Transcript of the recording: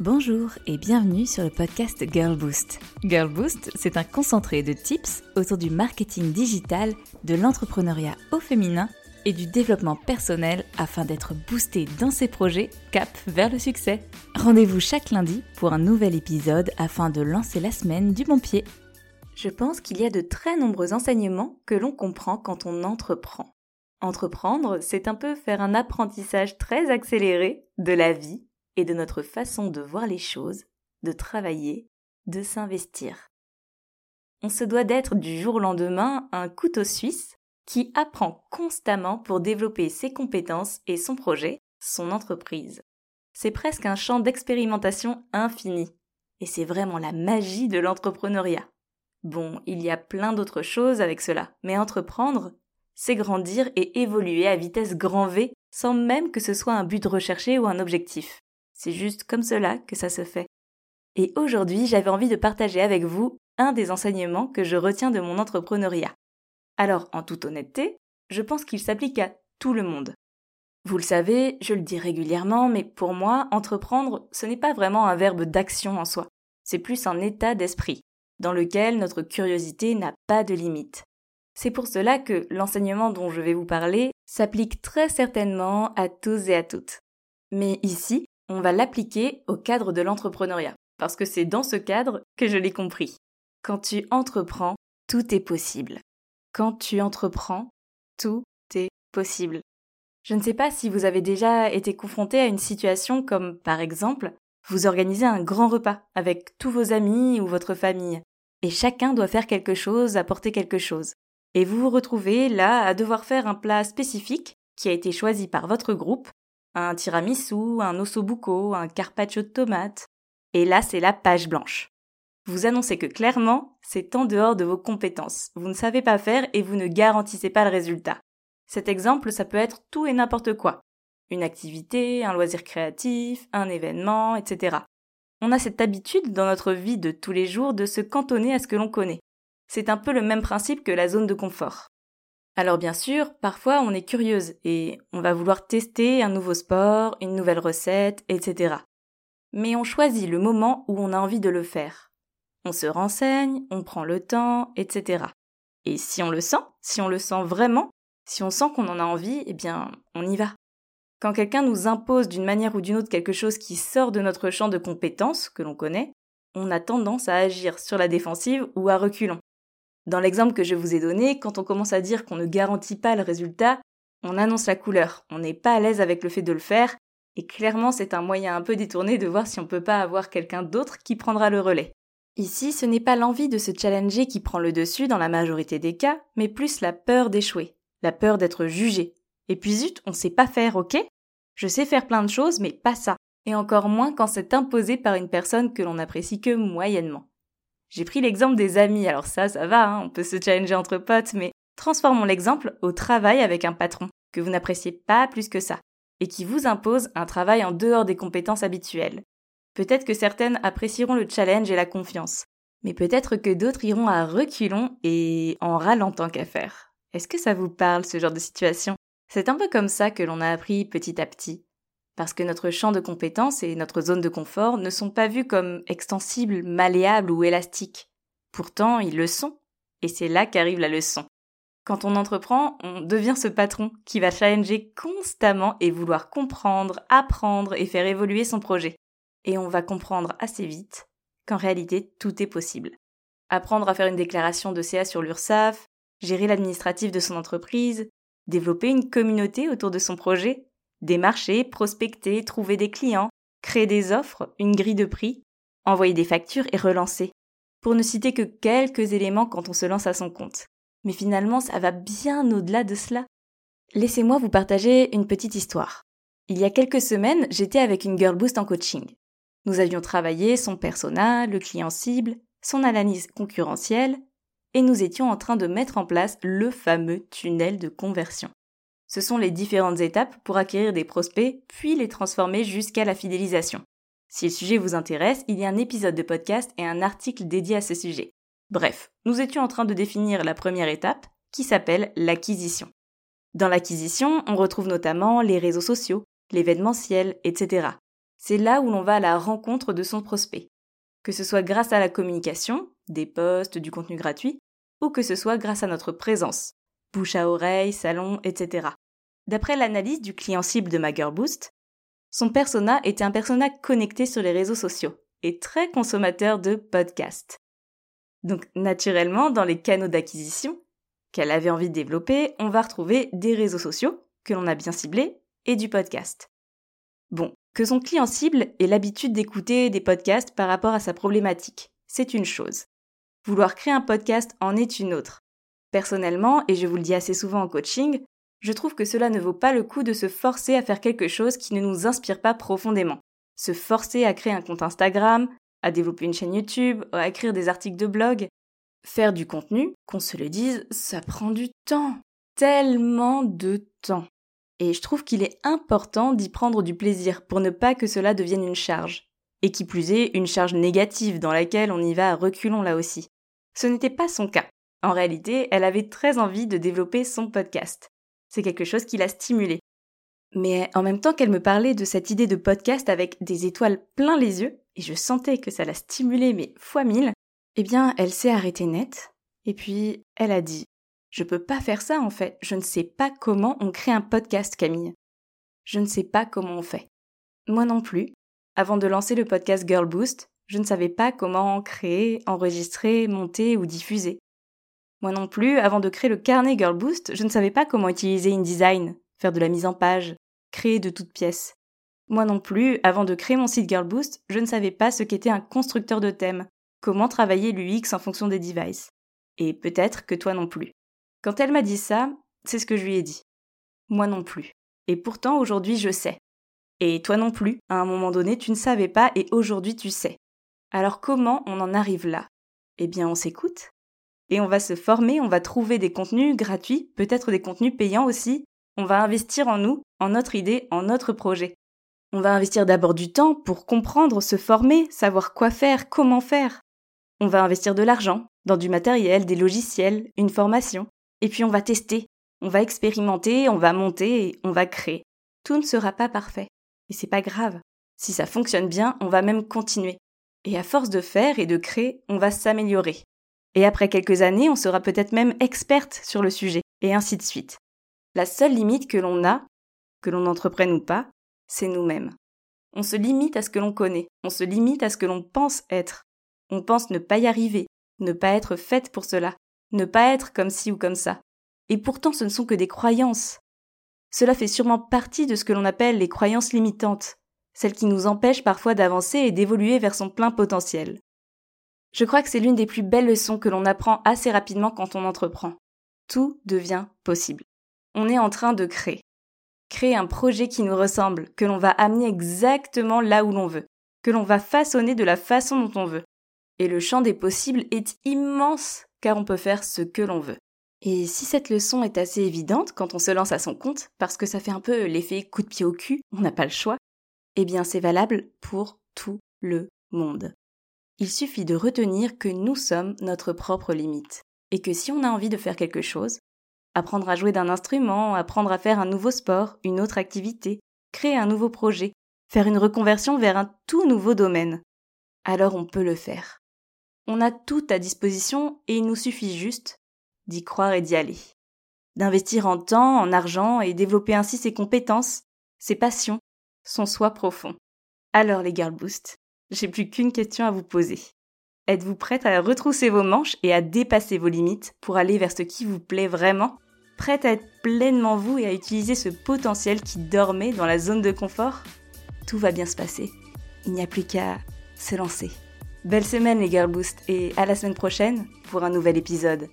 Bonjour et bienvenue sur le podcast Girl Boost. Girl Boost, c'est un concentré de tips autour du marketing digital, de l'entrepreneuriat au féminin et du développement personnel afin d'être boosté dans ses projets cap vers le succès. Rendez-vous chaque lundi pour un nouvel épisode afin de lancer la semaine du bon pied. Je pense qu'il y a de très nombreux enseignements que l'on comprend quand on entreprend. Entreprendre, c'est un peu faire un apprentissage très accéléré de la vie et de notre façon de voir les choses, de travailler, de s'investir. On se doit d'être du jour au lendemain un couteau suisse qui apprend constamment pour développer ses compétences et son projet, son entreprise. C'est presque un champ d'expérimentation infini. Et c'est vraiment la magie de l'entrepreneuriat. Bon, il y a plein d'autres choses avec cela, mais entreprendre, c'est grandir et évoluer à vitesse grand V sans même que ce soit un but recherché ou un objectif. C'est juste comme cela que ça se fait. Et aujourd'hui, j'avais envie de partager avec vous un des enseignements que je retiens de mon entrepreneuriat. Alors, en toute honnêteté, je pense qu'il s'applique à tout le monde. Vous le savez, je le dis régulièrement, mais pour moi, entreprendre, ce n'est pas vraiment un verbe d'action en soi. C'est plus un état d'esprit, dans lequel notre curiosité n'a pas de limite. C'est pour cela que l'enseignement dont je vais vous parler s'applique très certainement à tous et à toutes. Mais ici, on va l'appliquer au cadre de l'entrepreneuriat, parce que c'est dans ce cadre que je l'ai compris. Quand tu entreprends, tout est possible. Quand tu entreprends, tout est possible. Je ne sais pas si vous avez déjà été confronté à une situation comme, par exemple, vous organisez un grand repas avec tous vos amis ou votre famille, et chacun doit faire quelque chose, apporter quelque chose. Et vous vous retrouvez là à devoir faire un plat spécifique qui a été choisi par votre groupe un tiramisu, un ossobuco, un carpaccio de tomates. Et là, c'est la page blanche. Vous annoncez que clairement, c'est en dehors de vos compétences. Vous ne savez pas faire et vous ne garantissez pas le résultat. Cet exemple, ça peut être tout et n'importe quoi. Une activité, un loisir créatif, un événement, etc. On a cette habitude dans notre vie de tous les jours de se cantonner à ce que l'on connaît. C'est un peu le même principe que la zone de confort. Alors bien sûr, parfois on est curieuse et on va vouloir tester un nouveau sport, une nouvelle recette, etc. Mais on choisit le moment où on a envie de le faire. On se renseigne, on prend le temps, etc. Et si on le sent, si on le sent vraiment, si on sent qu'on en a envie, eh bien, on y va. Quand quelqu'un nous impose d'une manière ou d'une autre quelque chose qui sort de notre champ de compétences, que l'on connaît, on a tendance à agir sur la défensive ou à reculons. Dans l'exemple que je vous ai donné, quand on commence à dire qu'on ne garantit pas le résultat, on annonce la couleur, on n'est pas à l'aise avec le fait de le faire, et clairement c'est un moyen un peu détourné de voir si on peut pas avoir quelqu'un d'autre qui prendra le relais. Ici, ce n'est pas l'envie de se challenger qui prend le dessus dans la majorité des cas, mais plus la peur d'échouer, la peur d'être jugé. Et puis zut, on sait pas faire, ok? Je sais faire plein de choses, mais pas ça. Et encore moins quand c'est imposé par une personne que l'on apprécie que moyennement. J'ai pris l'exemple des amis, alors ça, ça va, hein, on peut se challenger entre potes, mais transformons l'exemple au travail avec un patron, que vous n'appréciez pas plus que ça, et qui vous impose un travail en dehors des compétences habituelles. Peut-être que certaines apprécieront le challenge et la confiance, mais peut-être que d'autres iront à reculons et en râlant tant qu'à faire. Est-ce que ça vous parle, ce genre de situation? C'est un peu comme ça que l'on a appris petit à petit parce que notre champ de compétences et notre zone de confort ne sont pas vus comme extensibles, malléables ou élastiques. Pourtant, ils le sont, et c'est là qu'arrive la leçon. Quand on entreprend, on devient ce patron qui va challenger constamment et vouloir comprendre, apprendre et faire évoluer son projet. Et on va comprendre assez vite qu'en réalité, tout est possible. Apprendre à faire une déclaration de CA sur l'URSSAF, gérer l'administratif de son entreprise, développer une communauté autour de son projet, Démarcher, prospecter, trouver des clients, créer des offres, une grille de prix, envoyer des factures et relancer. Pour ne citer que quelques éléments quand on se lance à son compte. Mais finalement, ça va bien au-delà de cela. Laissez-moi vous partager une petite histoire. Il y a quelques semaines, j'étais avec une Girl Boost en coaching. Nous avions travaillé son persona, le client cible, son analyse concurrentielle, et nous étions en train de mettre en place le fameux tunnel de conversion. Ce sont les différentes étapes pour acquérir des prospects, puis les transformer jusqu'à la fidélisation. Si le sujet vous intéresse, il y a un épisode de podcast et un article dédié à ce sujet. Bref, nous étions en train de définir la première étape, qui s'appelle l'acquisition. Dans l'acquisition, on retrouve notamment les réseaux sociaux, l'événementiel, etc. C'est là où l'on va à la rencontre de son prospect. Que ce soit grâce à la communication, des posts, du contenu gratuit, ou que ce soit grâce à notre présence, bouche à oreille, salon, etc. D'après l'analyse du client cible de MagerBoost, son persona était un persona connecté sur les réseaux sociaux et très consommateur de podcasts. Donc naturellement, dans les canaux d'acquisition qu'elle avait envie de développer, on va retrouver des réseaux sociaux que l'on a bien ciblés et du podcast. Bon, que son client cible ait l'habitude d'écouter des podcasts par rapport à sa problématique, c'est une chose. Vouloir créer un podcast en est une autre. Personnellement, et je vous le dis assez souvent en coaching, je trouve que cela ne vaut pas le coup de se forcer à faire quelque chose qui ne nous inspire pas profondément. Se forcer à créer un compte Instagram, à développer une chaîne YouTube, à écrire des articles de blog. Faire du contenu, qu'on se le dise, ça prend du temps. Tellement de temps. Et je trouve qu'il est important d'y prendre du plaisir pour ne pas que cela devienne une charge. Et qui plus est, une charge négative dans laquelle on y va à reculons là aussi. Ce n'était pas son cas. En réalité, elle avait très envie de développer son podcast. C'est quelque chose qui l'a stimulée. Mais en même temps qu'elle me parlait de cette idée de podcast avec des étoiles plein les yeux, et je sentais que ça la stimulait mais fois mille, eh bien, elle s'est arrêtée net, et puis elle a dit Je peux pas faire ça en fait, je ne sais pas comment on crée un podcast, Camille. Je ne sais pas comment on fait. Moi non plus. Avant de lancer le podcast Girl Boost, je ne savais pas comment créer, enregistrer, monter ou diffuser. Moi non plus, avant de créer le carnet Girl Boost, je ne savais pas comment utiliser InDesign, faire de la mise en page, créer de toutes pièces. Moi non plus, avant de créer mon site Girl Boost, je ne savais pas ce qu'était un constructeur de thème, comment travailler l'UX en fonction des devices. Et peut-être que toi non plus. Quand elle m'a dit ça, c'est ce que je lui ai dit. Moi non plus. Et pourtant aujourd'hui je sais. Et toi non plus, à un moment donné tu ne savais pas et aujourd'hui tu sais. Alors comment on en arrive là? Eh bien on s'écoute, et on va se former, on va trouver des contenus gratuits, peut-être des contenus payants aussi. On va investir en nous, en notre idée, en notre projet. On va investir d'abord du temps pour comprendre, se former, savoir quoi faire, comment faire. On va investir de l'argent, dans du matériel, des logiciels, une formation. Et puis on va tester, on va expérimenter, on va monter et on va créer. Tout ne sera pas parfait. Et c'est pas grave. Si ça fonctionne bien, on va même continuer. Et à force de faire et de créer, on va s'améliorer. Et après quelques années, on sera peut-être même experte sur le sujet, et ainsi de suite. La seule limite que l'on a, que l'on entreprenne ou pas, c'est nous-mêmes. On se limite à ce que l'on connaît, on se limite à ce que l'on pense être. On pense ne pas y arriver, ne pas être faite pour cela, ne pas être comme ci ou comme ça. Et pourtant ce ne sont que des croyances. Cela fait sûrement partie de ce que l'on appelle les croyances limitantes, celles qui nous empêchent parfois d'avancer et d'évoluer vers son plein potentiel. Je crois que c'est l'une des plus belles leçons que l'on apprend assez rapidement quand on entreprend. Tout devient possible. On est en train de créer. Créer un projet qui nous ressemble, que l'on va amener exactement là où l'on veut, que l'on va façonner de la façon dont on veut. Et le champ des possibles est immense car on peut faire ce que l'on veut. Et si cette leçon est assez évidente quand on se lance à son compte, parce que ça fait un peu l'effet coup de pied au cul, on n'a pas le choix, eh bien c'est valable pour tout le monde. Il suffit de retenir que nous sommes notre propre limite, et que si on a envie de faire quelque chose, apprendre à jouer d'un instrument, apprendre à faire un nouveau sport, une autre activité, créer un nouveau projet, faire une reconversion vers un tout nouveau domaine, alors on peut le faire. On a tout à disposition et il nous suffit juste d'y croire et d'y aller. D'investir en temps, en argent et développer ainsi ses compétences, ses passions, son soi profond. Alors les Girl Boost, j'ai plus qu'une question à vous poser. Êtes-vous prête à retrousser vos manches et à dépasser vos limites pour aller vers ce qui vous plaît vraiment? Prête à être pleinement vous et à utiliser ce potentiel qui dormait dans la zone de confort? Tout va bien se passer. Il n'y a plus qu'à se lancer. Belle semaine les Girl Boost et à la semaine prochaine pour un nouvel épisode.